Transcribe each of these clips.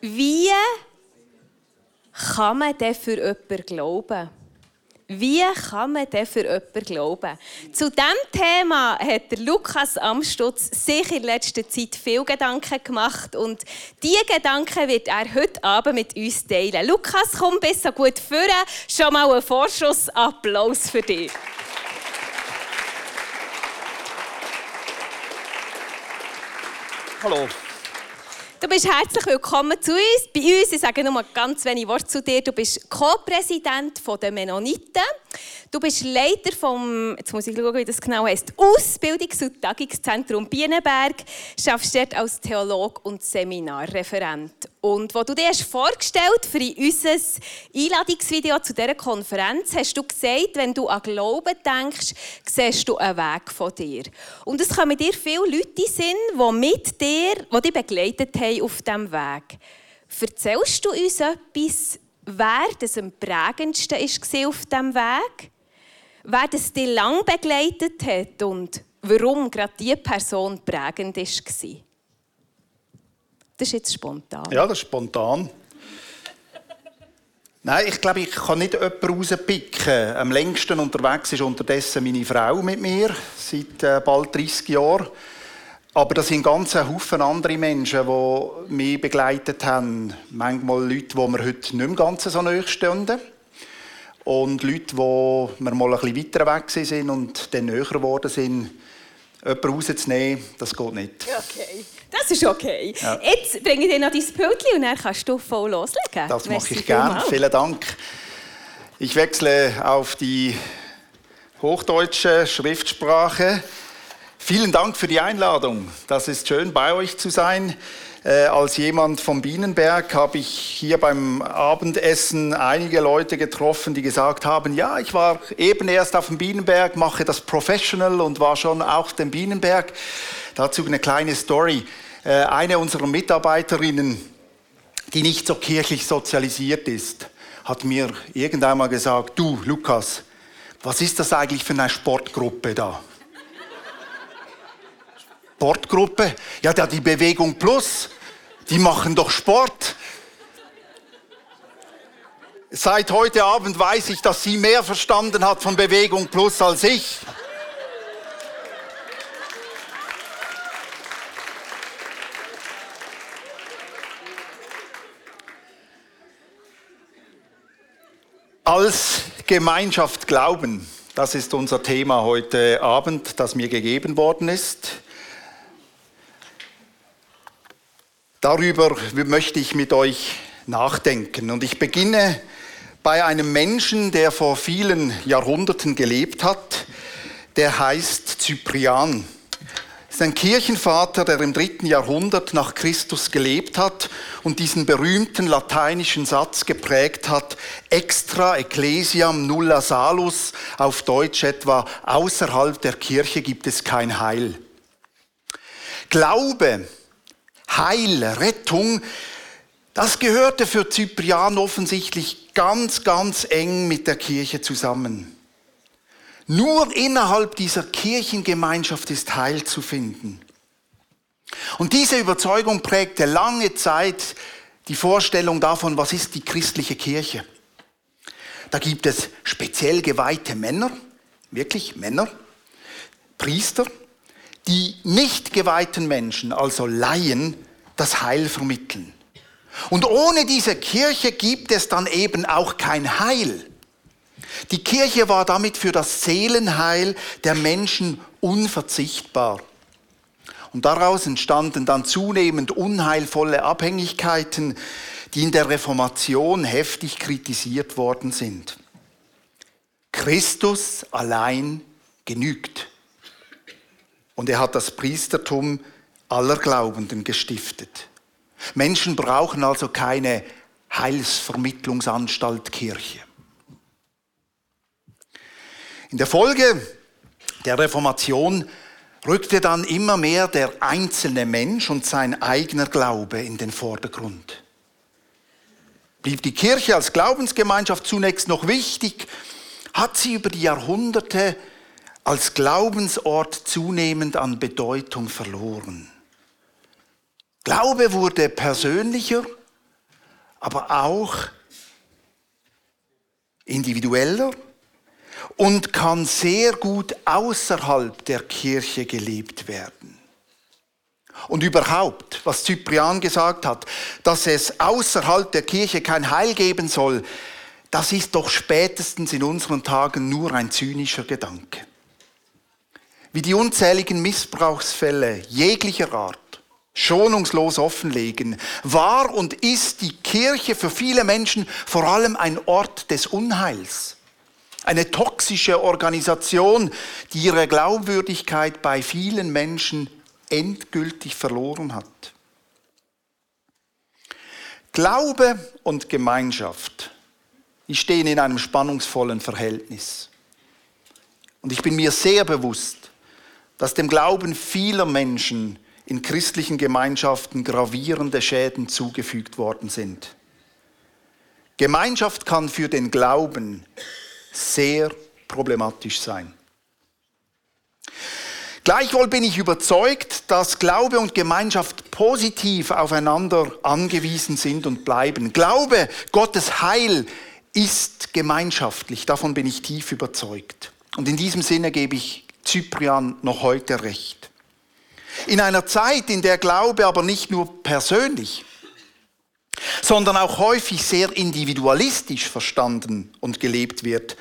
Wie kann man denn für jemanden glauben? Wie kann man denn für jemanden glauben? Zu diesem Thema hat Lukas Amstutz sich in letzter Zeit viel Gedanken gemacht und diese Gedanken wird er heute Abend mit uns teilen. Lukas, komm bis so gut vor. Schon mal einen Vorschussapplaus für dich. Hallo. Du bist herzlich willkommen zu uns. Bei uns, ich sage nur ganz wenig Worte zu dir. Du bist Co-Präsident der Mennoniten. Du bist Leiter vom, jetzt muss ich schauen, wie das genau heißt, Ausbildungs- und Tagungszentrum Bienenberg. Schaffst dort als Theolog und Seminarreferent. Und wo du dir hast vorgestellt für unser Einladungsvideo zu dieser Konferenz, hast du gesagt, wenn du an Glauben denkst, siehst du einen Weg von dir. Und es kommen dir viele Leute sind, die mit dir, die dich begleitet haben auf diesem Weg. Erzählst du uns etwas, wer das am prägendsten war auf diesem Weg? Wer das dich lang begleitet hat und warum gerade diese Person prägend war? Das ist jetzt spontan. Ja, das ist spontan. Nein, ich glaube, ich kann nicht jemanden rauspicken. Am längsten unterwegs ist unterdessen meine Frau mit mir, seit äh, bald 30 Jahren. Aber das sind ganz Haufen andere Menschen, die mich begleitet haben. Manchmal Leute, die mir heute nicht mehr ganz so nahe stehen. Und Leute, die mir mal ein bisschen weiter weg sind und dann näher geworden sind. Jemanden rauszunehmen, das geht nicht. Okay, das ist okay. Ja. Jetzt bringe ich dir noch dein Pültchen und dann kannst du voll loslegen. Das mache ich gerne. Vielen Dank. Ich wechsle auf die hochdeutsche Schriftsprache. Vielen Dank für die Einladung. Das ist schön, bei euch zu sein. Äh, als jemand vom Bienenberg habe ich hier beim Abendessen einige Leute getroffen, die gesagt haben, ja, ich war eben erst auf dem Bienenberg, mache das professional und war schon auf dem Bienenberg. Dazu eine kleine Story. Äh, eine unserer Mitarbeiterinnen, die nicht so kirchlich sozialisiert ist, hat mir irgendwann mal gesagt, du Lukas, was ist das eigentlich für eine Sportgruppe da? Sportgruppe? Ja, die Bewegung Plus. Die machen doch Sport. Seit heute Abend weiß ich, dass sie mehr verstanden hat von Bewegung Plus als ich. Als Gemeinschaft glauben, das ist unser Thema heute Abend, das mir gegeben worden ist. Darüber möchte ich mit euch nachdenken. Und ich beginne bei einem Menschen, der vor vielen Jahrhunderten gelebt hat. Der heißt Cyprian. ist ein Kirchenvater, der im dritten Jahrhundert nach Christus gelebt hat und diesen berühmten lateinischen Satz geprägt hat, extra ecclesiam nulla salus, auf Deutsch etwa, außerhalb der Kirche gibt es kein Heil. Glaube Heil, Rettung, das gehörte für Cyprian offensichtlich ganz, ganz eng mit der Kirche zusammen. Nur innerhalb dieser Kirchengemeinschaft ist Heil zu finden. Und diese Überzeugung prägte lange Zeit die Vorstellung davon, was ist die christliche Kirche. Da gibt es speziell geweihte Männer, wirklich Männer, Priester, die nicht geweihten Menschen, also Laien, das Heil vermitteln. Und ohne diese Kirche gibt es dann eben auch kein Heil. Die Kirche war damit für das Seelenheil der Menschen unverzichtbar. Und daraus entstanden dann zunehmend unheilvolle Abhängigkeiten, die in der Reformation heftig kritisiert worden sind. Christus allein genügt. Und er hat das Priestertum aller Glaubenden gestiftet. Menschen brauchen also keine Heilsvermittlungsanstalt Kirche. In der Folge der Reformation rückte dann immer mehr der einzelne Mensch und sein eigener Glaube in den Vordergrund. Blieb die Kirche als Glaubensgemeinschaft zunächst noch wichtig, hat sie über die Jahrhunderte als Glaubensort zunehmend an Bedeutung verloren. Glaube wurde persönlicher aber auch individueller und kann sehr gut außerhalb der Kirche gelebt werden. Und überhaupt, was Cyprian gesagt hat, dass es außerhalb der Kirche kein Heil geben soll, das ist doch spätestens in unseren Tagen nur ein zynischer Gedanke. Wie die unzähligen Missbrauchsfälle jeglicher Art schonungslos offenlegen, war und ist die Kirche für viele Menschen vor allem ein Ort des Unheils. Eine toxische Organisation, die ihre Glaubwürdigkeit bei vielen Menschen endgültig verloren hat. Glaube und Gemeinschaft, die stehen in einem spannungsvollen Verhältnis. Und ich bin mir sehr bewusst, dass dem Glauben vieler Menschen in christlichen Gemeinschaften gravierende Schäden zugefügt worden sind. Gemeinschaft kann für den Glauben sehr problematisch sein. Gleichwohl bin ich überzeugt, dass Glaube und Gemeinschaft positiv aufeinander angewiesen sind und bleiben. Glaube, Gottes Heil ist gemeinschaftlich, davon bin ich tief überzeugt. Und in diesem Sinne gebe ich Cyprian noch heute recht. In einer Zeit, in der Glaube aber nicht nur persönlich, sondern auch häufig sehr individualistisch verstanden und gelebt wird,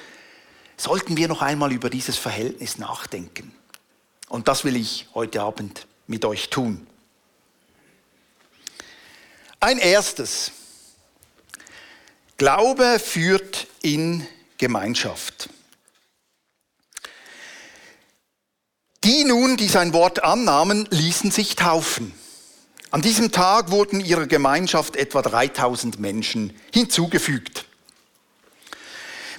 sollten wir noch einmal über dieses Verhältnis nachdenken. Und das will ich heute Abend mit euch tun. Ein erstes. Glaube führt in Gemeinschaft. Die nun, die sein Wort annahmen, ließen sich taufen. An diesem Tag wurden ihrer Gemeinschaft etwa 3000 Menschen hinzugefügt.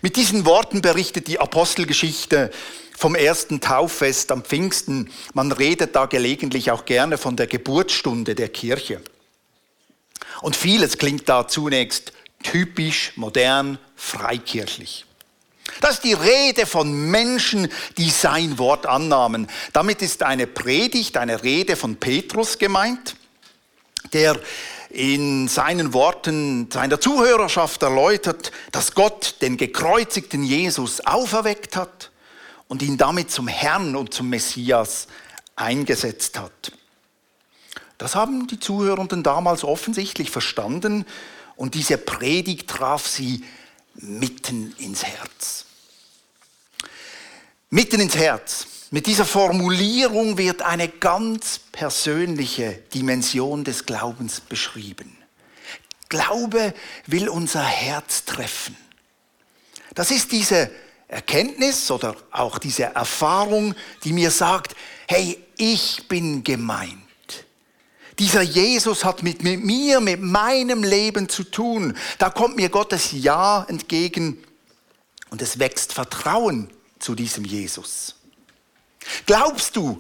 Mit diesen Worten berichtet die Apostelgeschichte vom ersten Tauffest am Pfingsten. Man redet da gelegentlich auch gerne von der Geburtsstunde der Kirche. Und vieles klingt da zunächst typisch, modern, freikirchlich. Das ist die Rede von Menschen, die sein Wort annahmen. Damit ist eine Predigt, eine Rede von Petrus gemeint, der in seinen Worten seiner Zuhörerschaft erläutert, dass Gott den gekreuzigten Jesus auferweckt hat und ihn damit zum Herrn und zum Messias eingesetzt hat. Das haben die Zuhörenden damals offensichtlich verstanden und diese Predigt traf sie mitten ins Herz. Mitten ins Herz. Mit dieser Formulierung wird eine ganz persönliche Dimension des Glaubens beschrieben. Glaube will unser Herz treffen. Das ist diese Erkenntnis oder auch diese Erfahrung, die mir sagt, hey, ich bin gemeint. Dieser Jesus hat mit, mir, mit meinem Leben zu tun. Da kommt mir Gottes Ja entgegen und es wächst Vertrauen zu diesem Jesus. Glaubst du,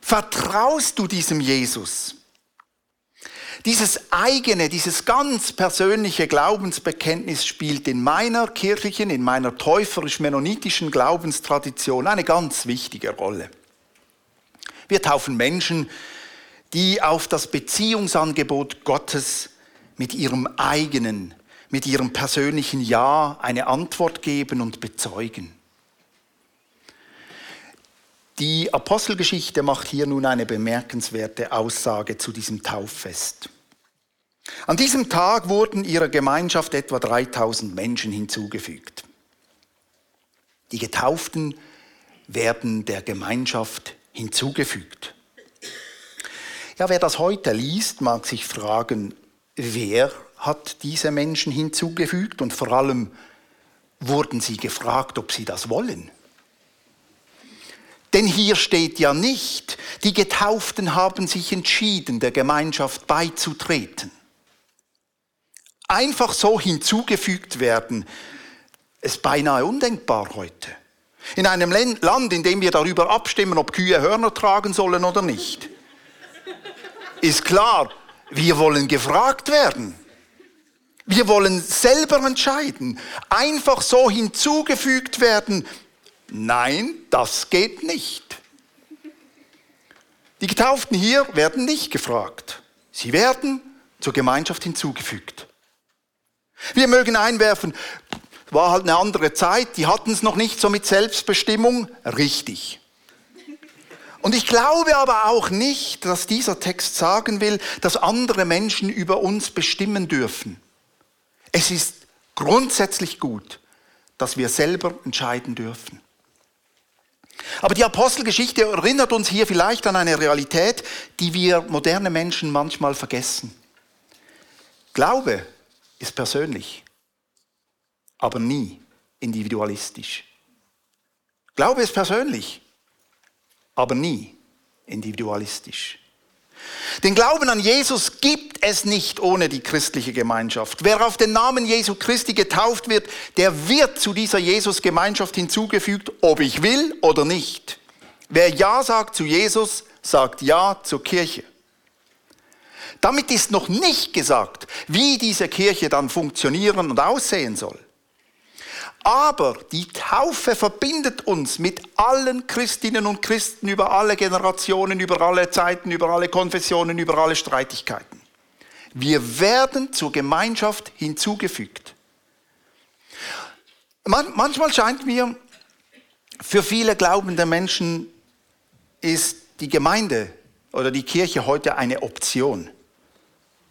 vertraust du diesem Jesus? Dieses eigene, dieses ganz persönliche Glaubensbekenntnis spielt in meiner kirchlichen, in meiner täuferisch-mennonitischen Glaubenstradition eine ganz wichtige Rolle. Wir taufen Menschen, die auf das Beziehungsangebot Gottes mit ihrem eigenen, mit ihrem persönlichen Ja eine Antwort geben und bezeugen. Die Apostelgeschichte macht hier nun eine bemerkenswerte Aussage zu diesem Tauffest. An diesem Tag wurden ihrer Gemeinschaft etwa 3000 Menschen hinzugefügt. Die Getauften werden der Gemeinschaft hinzugefügt. Ja, wer das heute liest, mag sich fragen, wer hat diese Menschen hinzugefügt und vor allem wurden sie gefragt, ob sie das wollen. Denn hier steht ja nicht, die Getauften haben sich entschieden, der Gemeinschaft beizutreten. Einfach so hinzugefügt werden, ist beinahe undenkbar heute. In einem Land, in dem wir darüber abstimmen, ob Kühe Hörner tragen sollen oder nicht ist klar, wir wollen gefragt werden. Wir wollen selber entscheiden. Einfach so hinzugefügt werden. Nein, das geht nicht. Die Getauften hier werden nicht gefragt. Sie werden zur Gemeinschaft hinzugefügt. Wir mögen einwerfen, war halt eine andere Zeit, die hatten es noch nicht so mit Selbstbestimmung. Richtig. Und ich glaube aber auch nicht, dass dieser Text sagen will, dass andere Menschen über uns bestimmen dürfen. Es ist grundsätzlich gut, dass wir selber entscheiden dürfen. Aber die Apostelgeschichte erinnert uns hier vielleicht an eine Realität, die wir moderne Menschen manchmal vergessen. Glaube ist persönlich, aber nie individualistisch. Glaube ist persönlich, aber nie individualistisch. Den Glauben an Jesus gibt es nicht ohne die christliche Gemeinschaft. Wer auf den Namen Jesu Christi getauft wird, der wird zu dieser Jesus-Gemeinschaft hinzugefügt, ob ich will oder nicht. Wer Ja sagt zu Jesus, sagt Ja zur Kirche. Damit ist noch nicht gesagt, wie diese Kirche dann funktionieren und aussehen soll. Aber die Taufe verbindet uns mit allen Christinnen und Christen über alle Generationen, über alle Zeiten, über alle Konfessionen, über alle Streitigkeiten. Wir werden zur Gemeinschaft hinzugefügt. Man, manchmal scheint mir, für viele glaubende Menschen ist die Gemeinde oder die Kirche heute eine Option,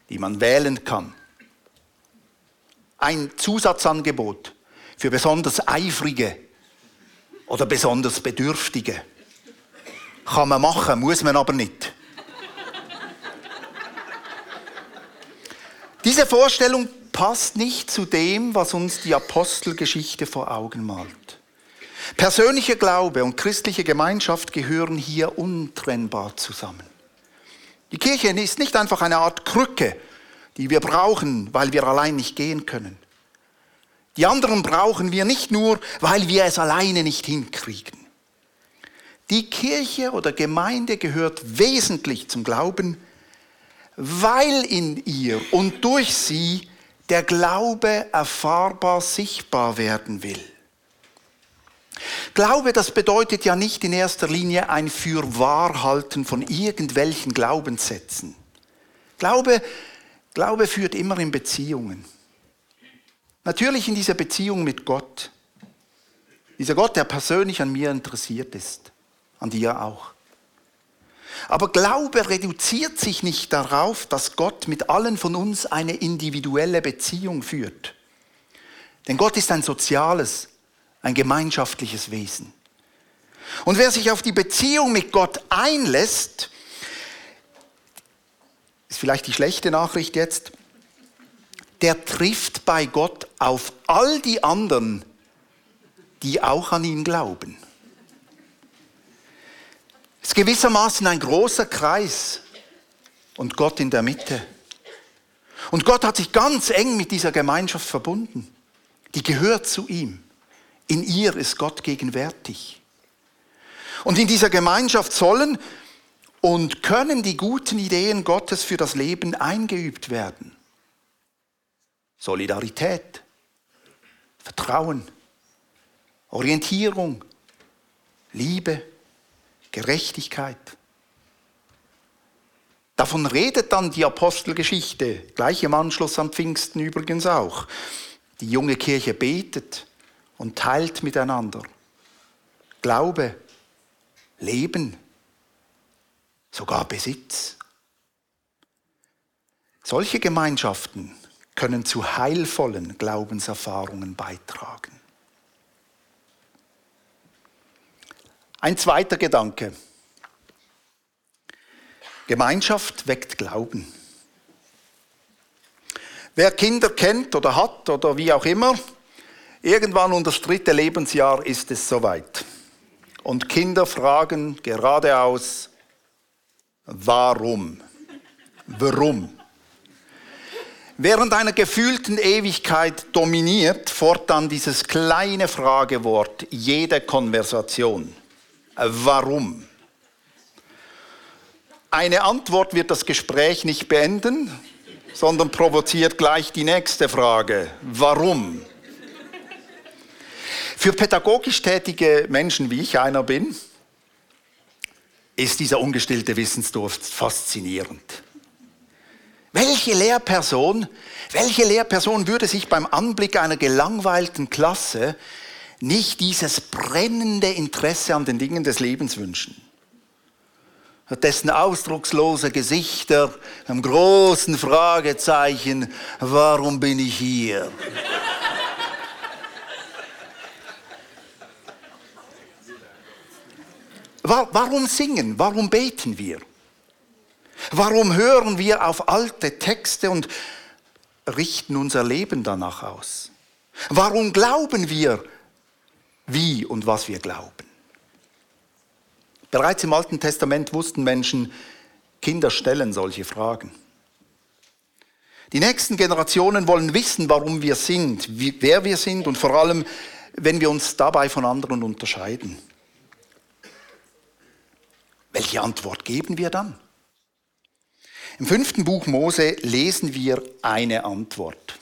die man wählen kann. Ein Zusatzangebot für besonders Eifrige oder besonders Bedürftige. Kann man machen, muss man aber nicht. Diese Vorstellung passt nicht zu dem, was uns die Apostelgeschichte vor Augen malt. Persönlicher Glaube und christliche Gemeinschaft gehören hier untrennbar zusammen. Die Kirche ist nicht einfach eine Art Krücke, die wir brauchen, weil wir allein nicht gehen können. Die anderen brauchen wir nicht nur, weil wir es alleine nicht hinkriegen. Die Kirche oder Gemeinde gehört wesentlich zum Glauben, weil in ihr und durch sie der Glaube erfahrbar sichtbar werden will. Glaube, das bedeutet ja nicht in erster Linie ein Fürwahrhalten von irgendwelchen Glaubenssätzen. Glaube, Glaube führt immer in Beziehungen. Natürlich in dieser Beziehung mit Gott. Dieser Gott, der persönlich an mir interessiert ist, an dir auch. Aber Glaube reduziert sich nicht darauf, dass Gott mit allen von uns eine individuelle Beziehung führt. Denn Gott ist ein soziales, ein gemeinschaftliches Wesen. Und wer sich auf die Beziehung mit Gott einlässt, ist vielleicht die schlechte Nachricht jetzt, der trifft bei Gott auf all die anderen, die auch an ihn glauben. Es ist gewissermaßen ein großer Kreis und Gott in der Mitte. Und Gott hat sich ganz eng mit dieser Gemeinschaft verbunden. Die gehört zu ihm. In ihr ist Gott gegenwärtig. Und in dieser Gemeinschaft sollen und können die guten Ideen Gottes für das Leben eingeübt werden. Solidarität, Vertrauen, Orientierung, Liebe, Gerechtigkeit. Davon redet dann die Apostelgeschichte, gleich im Anschluss an Pfingsten übrigens auch. Die junge Kirche betet und teilt miteinander. Glaube, Leben, sogar Besitz. Solche Gemeinschaften können zu heilvollen Glaubenserfahrungen beitragen. Ein zweiter Gedanke. Gemeinschaft weckt Glauben. Wer Kinder kennt oder hat oder wie auch immer, irgendwann um das dritte Lebensjahr ist es soweit. Und Kinder fragen geradeaus, warum? Warum? Während einer gefühlten Ewigkeit dominiert fortan dieses kleine Fragewort jede Konversation. Warum? Eine Antwort wird das Gespräch nicht beenden, sondern provoziert gleich die nächste Frage. Warum? Für pädagogisch tätige Menschen, wie ich einer bin, ist dieser ungestillte Wissensdurst faszinierend. Welche Lehrperson, welche Lehrperson würde sich beim Anblick einer gelangweilten Klasse nicht dieses brennende Interesse an den Dingen des Lebens wünschen? dessen ausdruckslose Gesichter einem großen Fragezeichen, warum bin ich hier? Warum singen? Warum beten wir? Warum hören wir auf alte Texte und richten unser Leben danach aus? Warum glauben wir, wie und was wir glauben? Bereits im Alten Testament wussten Menschen, Kinder stellen solche Fragen. Die nächsten Generationen wollen wissen, warum wir sind, wie, wer wir sind und vor allem, wenn wir uns dabei von anderen unterscheiden. Welche Antwort geben wir dann? Im fünften Buch Mose lesen wir eine Antwort.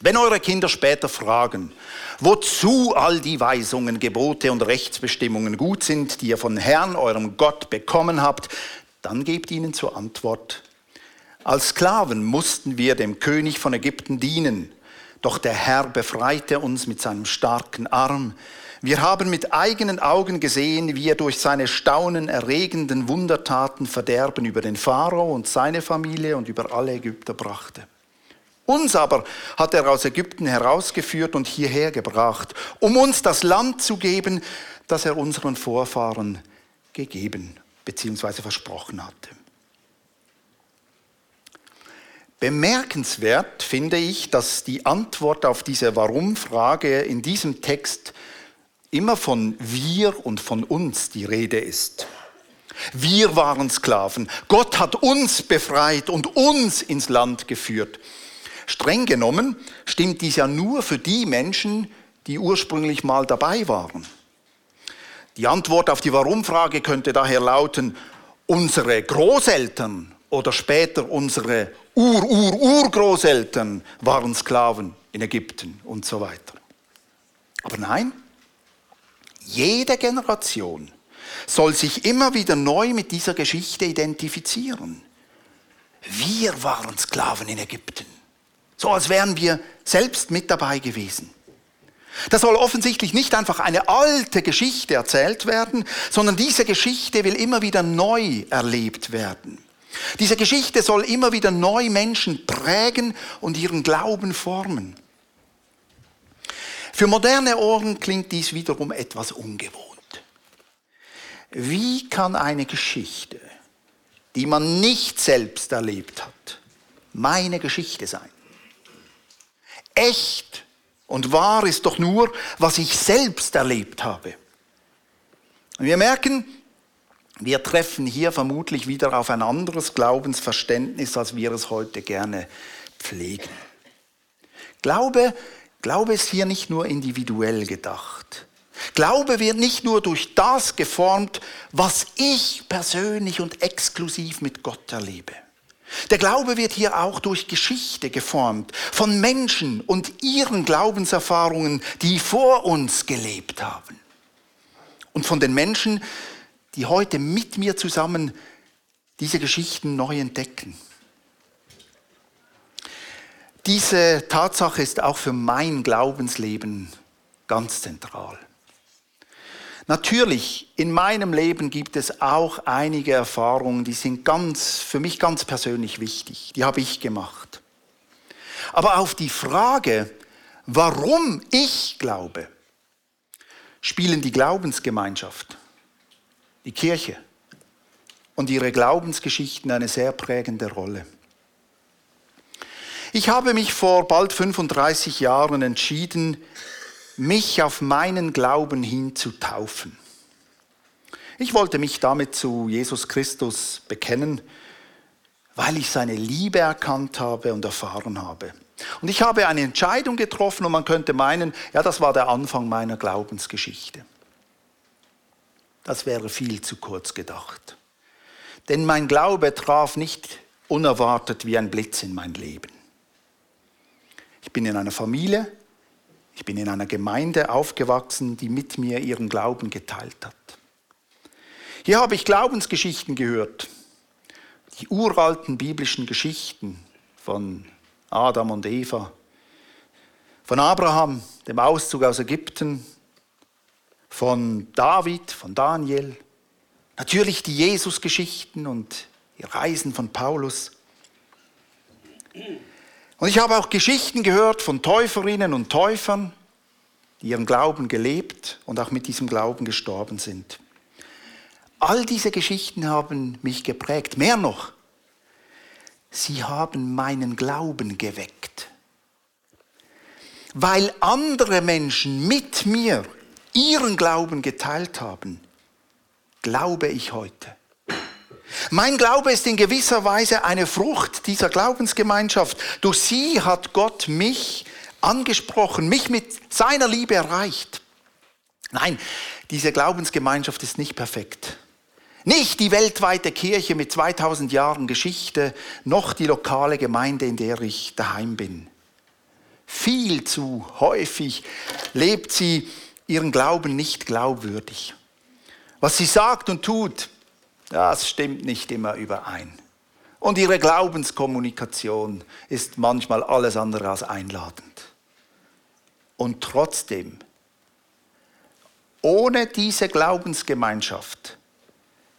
Wenn eure Kinder später fragen, wozu all die Weisungen, Gebote und Rechtsbestimmungen gut sind, die ihr von Herrn, eurem Gott, bekommen habt, dann gebt ihnen zur Antwort, als Sklaven mussten wir dem König von Ägypten dienen, doch der Herr befreite uns mit seinem starken Arm. Wir haben mit eigenen Augen gesehen, wie er durch seine staunenerregenden Wundertaten Verderben über den Pharao und seine Familie und über alle Ägypter brachte. Uns aber hat er aus Ägypten herausgeführt und hierher gebracht, um uns das Land zu geben, das er unseren Vorfahren gegeben bzw. versprochen hatte. Bemerkenswert finde ich, dass die Antwort auf diese Warum-Frage in diesem Text immer von wir und von uns die Rede ist. Wir waren Sklaven. Gott hat uns befreit und uns ins Land geführt. Streng genommen stimmt dies ja nur für die Menschen, die ursprünglich mal dabei waren. Die Antwort auf die Warum-Frage könnte daher lauten, unsere Großeltern oder später unsere Ur-Ur-Urgroßeltern waren Sklaven in Ägypten und so weiter. Aber nein, jede Generation soll sich immer wieder neu mit dieser Geschichte identifizieren. Wir waren Sklaven in Ägypten. So als wären wir selbst mit dabei gewesen. Da soll offensichtlich nicht einfach eine alte Geschichte erzählt werden, sondern diese Geschichte will immer wieder neu erlebt werden. Diese Geschichte soll immer wieder neu Menschen prägen und ihren Glauben formen. Für moderne Ohren klingt dies wiederum etwas ungewohnt. Wie kann eine Geschichte, die man nicht selbst erlebt hat, meine Geschichte sein? echt und wahr ist doch nur, was ich selbst erlebt habe. Und wir merken, wir treffen hier vermutlich wieder auf ein anderes Glaubensverständnis, als wir es heute gerne pflegen. Glaube, Glaube ist hier nicht nur individuell gedacht. Glaube wird nicht nur durch das geformt, was ich persönlich und exklusiv mit Gott erlebe. Der Glaube wird hier auch durch Geschichte geformt, von Menschen und ihren Glaubenserfahrungen, die vor uns gelebt haben. Und von den Menschen, die heute mit mir zusammen diese Geschichten neu entdecken. Diese Tatsache ist auch für mein Glaubensleben ganz zentral. Natürlich, in meinem Leben gibt es auch einige Erfahrungen, die sind ganz, für mich ganz persönlich wichtig. Die habe ich gemacht. Aber auf die Frage, warum ich glaube, spielen die Glaubensgemeinschaft, die Kirche und ihre Glaubensgeschichten eine sehr prägende Rolle. Ich habe mich vor bald 35 Jahren entschieden, mich auf meinen Glauben hin zu taufen. Ich wollte mich damit zu Jesus Christus bekennen, weil ich seine Liebe erkannt habe und erfahren habe. Und ich habe eine Entscheidung getroffen und man könnte meinen, ja, das war der Anfang meiner Glaubensgeschichte. Das wäre viel zu kurz gedacht. Denn mein Glaube traf nicht unerwartet wie ein Blitz in mein Leben. Ich bin in einer Familie, ich bin in einer Gemeinde aufgewachsen, die mit mir ihren Glauben geteilt hat. Hier habe ich Glaubensgeschichten gehört. die uralten biblischen Geschichten von Adam und Eva, von Abraham, dem Auszug aus Ägypten, von David, von Daniel, natürlich die Jesus-Geschichten und die Reisen von Paulus. Und ich habe auch Geschichten gehört von Täuferinnen und Täufern, die ihren Glauben gelebt und auch mit diesem Glauben gestorben sind. All diese Geschichten haben mich geprägt. Mehr noch, sie haben meinen Glauben geweckt. Weil andere Menschen mit mir ihren Glauben geteilt haben, glaube ich heute. Mein Glaube ist in gewisser Weise eine Frucht dieser Glaubensgemeinschaft. Durch sie hat Gott mich angesprochen, mich mit seiner Liebe erreicht. Nein, diese Glaubensgemeinschaft ist nicht perfekt. Nicht die weltweite Kirche mit 2000 Jahren Geschichte, noch die lokale Gemeinde, in der ich daheim bin. Viel zu häufig lebt sie ihren Glauben nicht glaubwürdig. Was sie sagt und tut, das stimmt nicht immer überein. Und ihre Glaubenskommunikation ist manchmal alles andere als einladend. Und trotzdem, ohne diese Glaubensgemeinschaft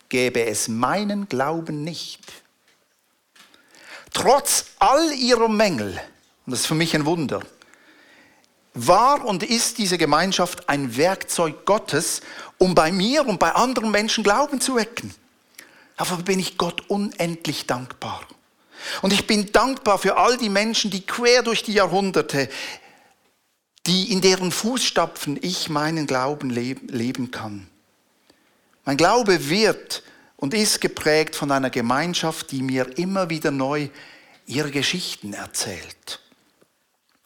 gäbe es meinen Glauben nicht. Trotz all ihrer Mängel, und das ist für mich ein Wunder, war und ist diese Gemeinschaft ein Werkzeug Gottes, um bei mir und bei anderen Menschen Glauben zu wecken. Dafür bin ich Gott unendlich dankbar. Und ich bin dankbar für all die Menschen, die quer durch die Jahrhunderte, die in deren Fußstapfen ich meinen Glauben leben kann. Mein Glaube wird und ist geprägt von einer Gemeinschaft, die mir immer wieder neu ihre Geschichten erzählt,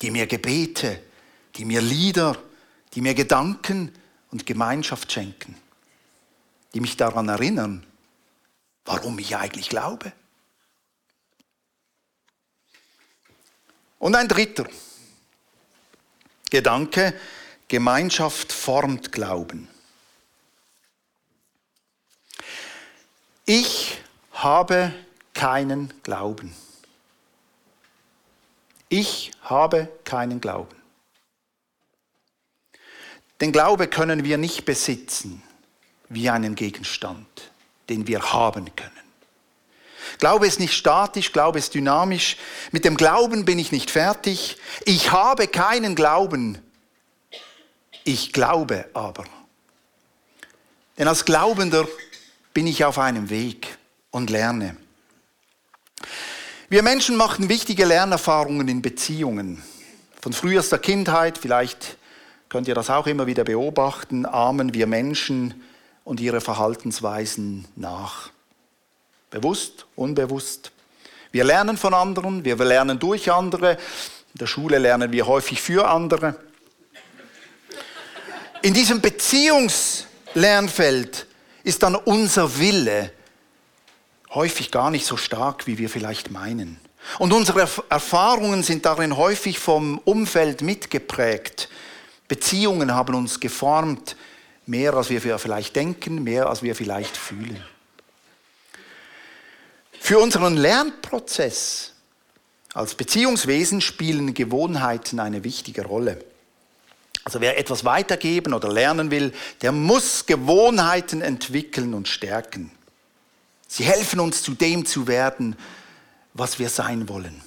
die mir Gebete, die mir Lieder, die mir Gedanken und Gemeinschaft schenken, die mich daran erinnern, warum ich eigentlich glaube. Und ein dritter Gedanke, Gemeinschaft formt Glauben. Ich habe keinen Glauben. Ich habe keinen Glauben. Den Glaube können wir nicht besitzen wie einen Gegenstand, den wir haben können. Glaube ist nicht statisch, Glaube ist dynamisch. Mit dem Glauben bin ich nicht fertig. Ich habe keinen Glauben. Ich glaube aber. Denn als Glaubender bin ich auf einem Weg und lerne. Wir Menschen machen wichtige Lernerfahrungen in Beziehungen. Von frühester Kindheit, vielleicht könnt ihr das auch immer wieder beobachten, ahmen wir Menschen und ihre Verhaltensweisen nach. Bewusst, unbewusst. Wir lernen von anderen, wir lernen durch andere. In der Schule lernen wir häufig für andere. In diesem Beziehungslernfeld ist dann unser Wille häufig gar nicht so stark, wie wir vielleicht meinen. Und unsere Erfahrungen sind darin häufig vom Umfeld mitgeprägt. Beziehungen haben uns geformt, mehr als wir vielleicht denken, mehr als wir vielleicht fühlen. Für unseren Lernprozess als Beziehungswesen spielen Gewohnheiten eine wichtige Rolle. Also wer etwas weitergeben oder lernen will, der muss Gewohnheiten entwickeln und stärken. Sie helfen uns zu dem zu werden, was wir sein wollen.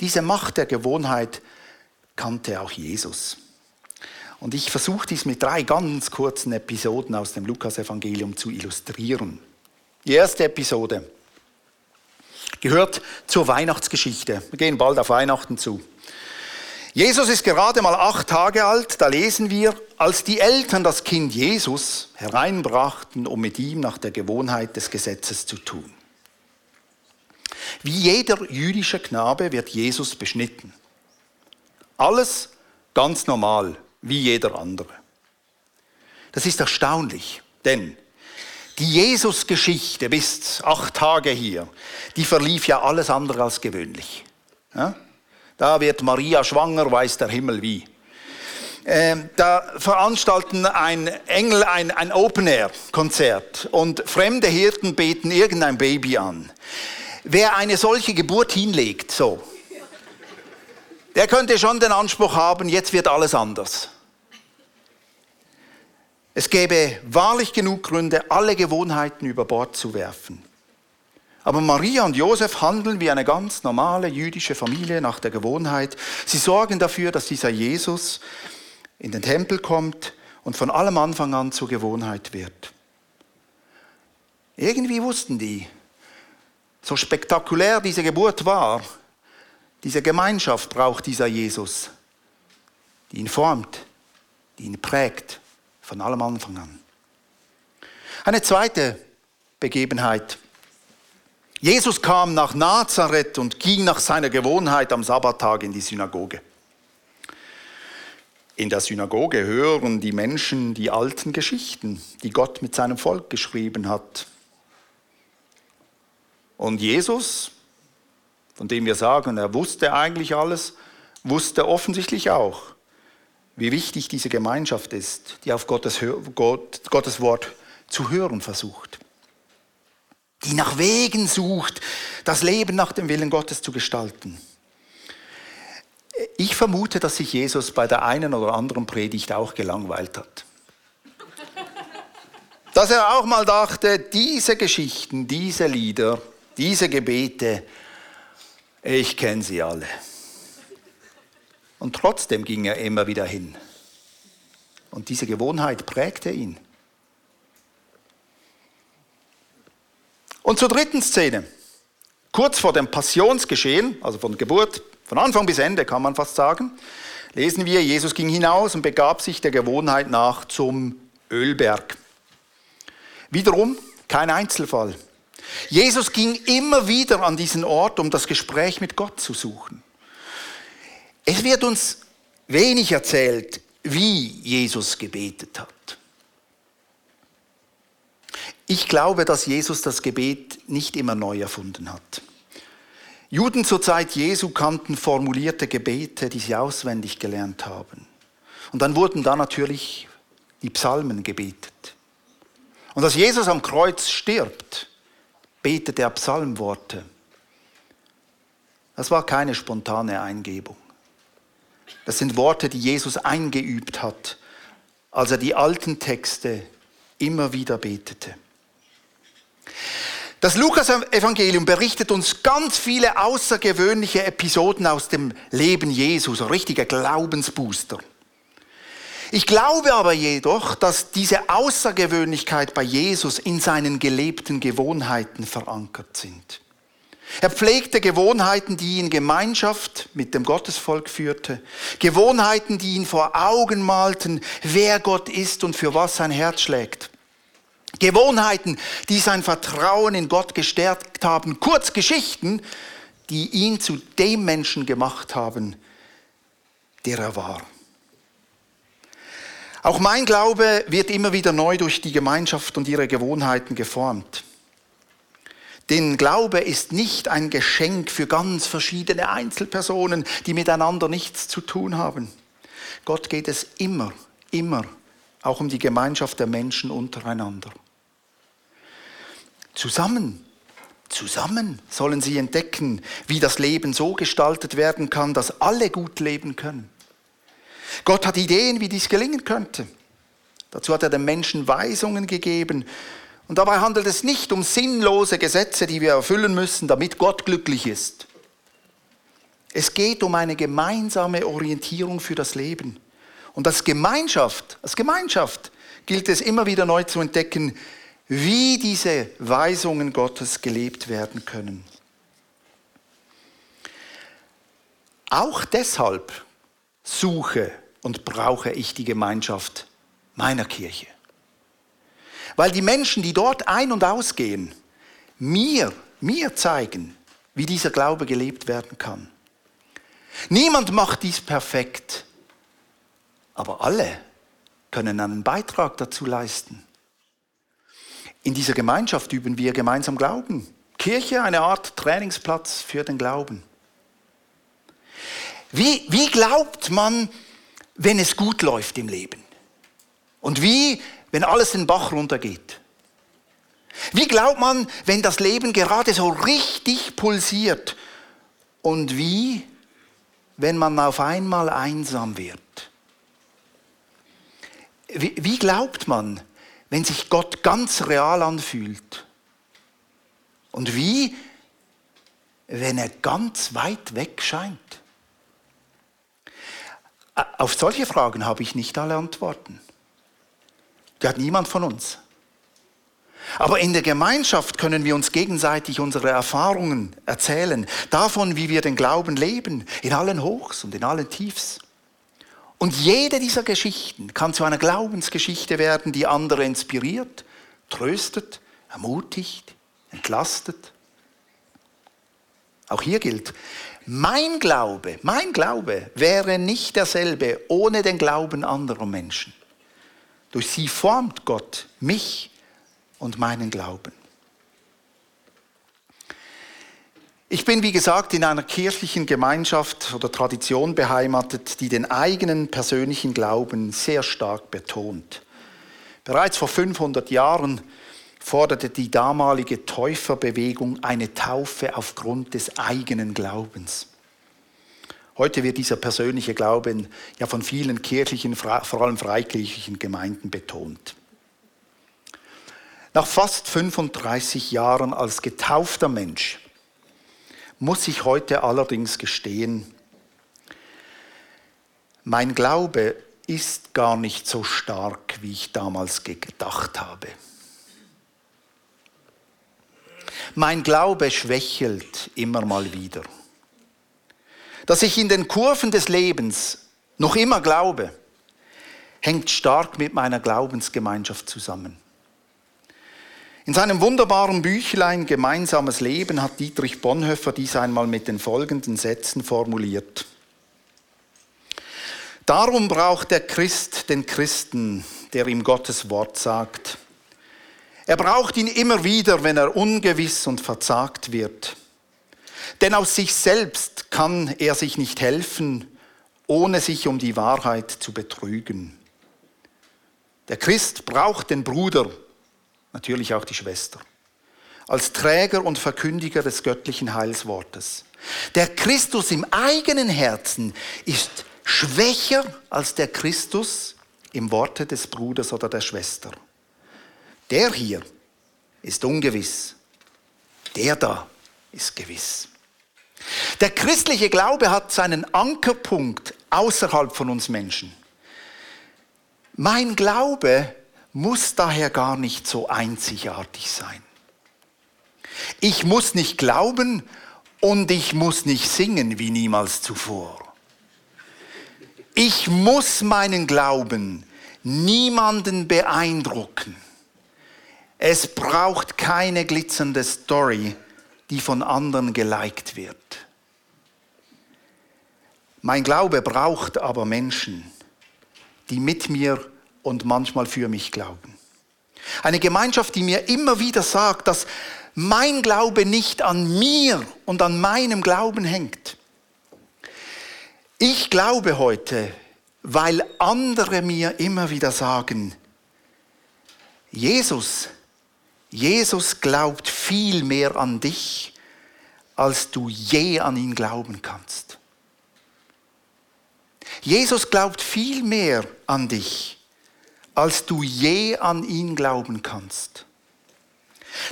Diese Macht der Gewohnheit kannte auch Jesus. Und ich versuche dies mit drei ganz kurzen Episoden aus dem Lukasevangelium zu illustrieren. Die erste Episode gehört zur Weihnachtsgeschichte. Wir gehen bald auf Weihnachten zu. Jesus ist gerade mal acht Tage alt, da lesen wir, als die Eltern das Kind Jesus hereinbrachten, um mit ihm nach der Gewohnheit des Gesetzes zu tun. Wie jeder jüdische Knabe wird Jesus beschnitten. Alles ganz normal, wie jeder andere. Das ist erstaunlich, denn die Jesus-Geschichte bis acht Tage hier, die verlief ja alles andere als gewöhnlich. Ja? Da wird Maria schwanger, weiß der Himmel wie. äh, da veranstalten ein Engel ein, ein Open-Air-Konzert und fremde Hirten beten irgendein Baby an. Wer eine solche Geburt hinlegt, so, der könnte schon den Anspruch haben, jetzt wird alles anders. Es gäbe wahrlich genug Gründe, alle Gewohnheiten über Bord zu werfen. Aber Maria und Josef handeln wie eine ganz normale jüdische Familie nach der Gewohnheit. Sie sorgen dafür, dass dieser Jesus in den Tempel kommt und von allem Anfang an zur Gewohnheit wird. Irgendwie wussten die, so spektakulär diese Geburt war, diese Gemeinschaft braucht dieser Jesus, die ihn formt, die ihn prägt, von allem Anfang an. Eine zweite Begebenheit. Jesus kam nach Nazareth und ging nach seiner Gewohnheit am Sabbattag in die Synagoge. In der Synagoge hören die Menschen die alten Geschichten, die Gott mit seinem Volk geschrieben hat. Und Jesus, von dem wir sagen, er wusste eigentlich alles, wusste offensichtlich auch, wie wichtig diese Gemeinschaft ist, die auf Gottes, Gott, Gottes Wort zu hören versucht, die nach Wegen sucht, das Leben nach dem Willen Gottes zu gestalten. Ich vermute, dass sich Jesus bei der einen oder anderen Predigt auch gelangweilt hat. Dass er auch mal dachte, diese Geschichten, diese Lieder, diese Gebete, ich kenne sie alle. Und trotzdem ging er immer wieder hin. Und diese Gewohnheit prägte ihn. Und zur dritten Szene. Kurz vor dem Passionsgeschehen, also von Geburt, von Anfang bis Ende kann man fast sagen, lesen wir, Jesus ging hinaus und begab sich der Gewohnheit nach zum Ölberg. Wiederum kein Einzelfall. Jesus ging immer wieder an diesen Ort, um das Gespräch mit Gott zu suchen. Es wird uns wenig erzählt, wie Jesus gebetet hat. Ich glaube, dass Jesus das Gebet nicht immer neu erfunden hat. Juden zur Zeit Jesu kannten formulierte Gebete, die sie auswendig gelernt haben. Und dann wurden da natürlich die Psalmen gebetet. Und als Jesus am Kreuz stirbt, betet er Psalmworte. Das war keine spontane Eingebung. Das sind Worte, die Jesus eingeübt hat, als er die alten Texte immer wieder betete. Das Lukas-Evangelium berichtet uns ganz viele außergewöhnliche Episoden aus dem Leben Jesu, so richtige Glaubensbooster. Ich glaube aber jedoch, dass diese Außergewöhnlichkeit bei Jesus in seinen gelebten Gewohnheiten verankert sind. Er pflegte Gewohnheiten, die ihn Gemeinschaft mit dem Gottesvolk führte. Gewohnheiten, die ihn vor Augen malten, wer Gott ist und für was sein Herz schlägt. Gewohnheiten, die sein Vertrauen in Gott gestärkt haben. Kurz Geschichten, die ihn zu dem Menschen gemacht haben, der er war. Auch mein Glaube wird immer wieder neu durch die Gemeinschaft und ihre Gewohnheiten geformt. Denn Glaube ist nicht ein Geschenk für ganz verschiedene Einzelpersonen, die miteinander nichts zu tun haben. Gott geht es immer, immer auch um die Gemeinschaft der Menschen untereinander. Zusammen, zusammen sollen sie entdecken, wie das Leben so gestaltet werden kann, dass alle gut leben können. Gott hat Ideen, wie dies gelingen könnte. Dazu hat er den Menschen Weisungen gegeben und dabei handelt es nicht um sinnlose Gesetze, die wir erfüllen müssen, damit Gott glücklich ist. Es geht um eine gemeinsame Orientierung für das Leben. Und als Gemeinschaft, als Gemeinschaft gilt es immer wieder neu zu entdecken, wie diese Weisungen Gottes gelebt werden können. Auch deshalb suche und brauche ich die Gemeinschaft meiner Kirche. Weil die Menschen, die dort ein- und ausgehen, mir, mir zeigen, wie dieser Glaube gelebt werden kann. Niemand macht dies perfekt, aber alle können einen Beitrag dazu leisten. In dieser Gemeinschaft üben wir gemeinsam Glauben. Kirche, eine Art Trainingsplatz für den Glauben. Wie, wie glaubt man, wenn es gut läuft im Leben? Und wie, wenn alles den Bach runtergeht? Wie glaubt man, wenn das Leben gerade so richtig pulsiert? Und wie, wenn man auf einmal einsam wird? Wie, glaubt man, wenn sich Gott ganz real anfühlt? Und wie, wenn er ganz weit weg scheint? Auf solche Fragen habe ich nicht alle Antworten. Die hat niemand von uns. Aber in der Gemeinschaft können wir uns gegenseitig unsere Erfahrungen erzählen, davon, wie wir den Glauben leben, in allen Hochs und in allen Tiefs. Und jede dieser Geschichten kann zu einer Glaubensgeschichte werden, die andere inspiriert, tröstet, ermutigt, entlastet. Auch hier gilt, mein Glaube, mein Glaube wäre nicht derselbe ohne den Glauben anderer Menschen. Durch sie formt Gott mich und meinen Glauben. Ich bin, wie gesagt, in einer kirchlichen Gemeinschaft oder Tradition beheimatet, die den eigenen persönlichen Glauben sehr stark betont. Bereits vor 500 Jahren forderte die damalige Täuferbewegung eine Taufe aufgrund des eigenen Glaubens. Heute wird dieser persönliche Glauben ja von vielen kirchlichen, vor allem freikirchlichen Gemeinden betont. Nach fast 35 Jahren als getaufter Mensch muss ich heute allerdings gestehen, mein Glaube ist gar nicht so stark, wie ich damals gedacht habe. Mein Glaube schwächelt immer mal wieder. Dass ich in den Kurven des Lebens noch immer glaube, hängt stark mit meiner Glaubensgemeinschaft zusammen. In seinem wunderbaren Büchlein Gemeinsames Leben hat Dietrich Bonhoeffer dies einmal mit den folgenden Sätzen formuliert. Darum braucht der Christ den Christen, der ihm Gottes Wort sagt. Er braucht ihn immer wieder, wenn er ungewiss und verzagt wird. Denn aus sich selbst kann er sich nicht helfen, ohne sich um die Wahrheit zu betrügen. Der Christ braucht den Bruder, natürlich auch die Schwester, als Träger und Verkündiger des göttlichen Heilswortes. Der Christus im eigenen Herzen ist schwächer als der Christus im Worte des Bruders oder der Schwester. Der hier ist ungewiss, der da ist gewiss. Der christliche Glaube hat seinen Ankerpunkt außerhalb von uns Menschen. Mein Glaube muss daher gar nicht so einzigartig sein. Ich muss nicht glauben und ich muss nicht singen wie niemals zuvor. Ich muss meinen Glauben niemanden beeindrucken. Es braucht keine glitzernde Story, die von anderen geliked wird. Mein Glaube braucht aber Menschen, die mit mir und manchmal für mich glauben. Eine Gemeinschaft, die mir immer wieder sagt, dass mein Glaube nicht an mir und an meinem Glauben hängt. Ich glaube heute, weil andere mir immer wieder sagen, Jesus, Jesus glaubt viel mehr an dich, als du je an ihn glauben kannst. Jesus glaubt viel mehr an dich, als du je an ihn glauben kannst.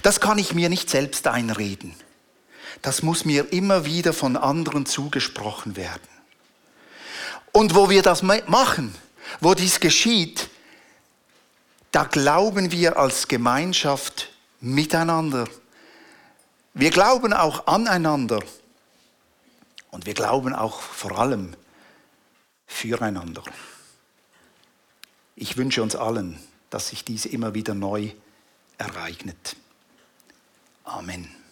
Das kann ich mir nicht selbst einreden. Das muss mir immer wieder von anderen zugesprochen werden. Und wo wir das machen, wo dies geschieht, da glauben wir als Gemeinschaft miteinander. Wir glauben auch aneinander. Und wir glauben auch vor allem füreinander. Ich wünsche uns allen, dass sich dies immer wieder neu ereignet. Amen.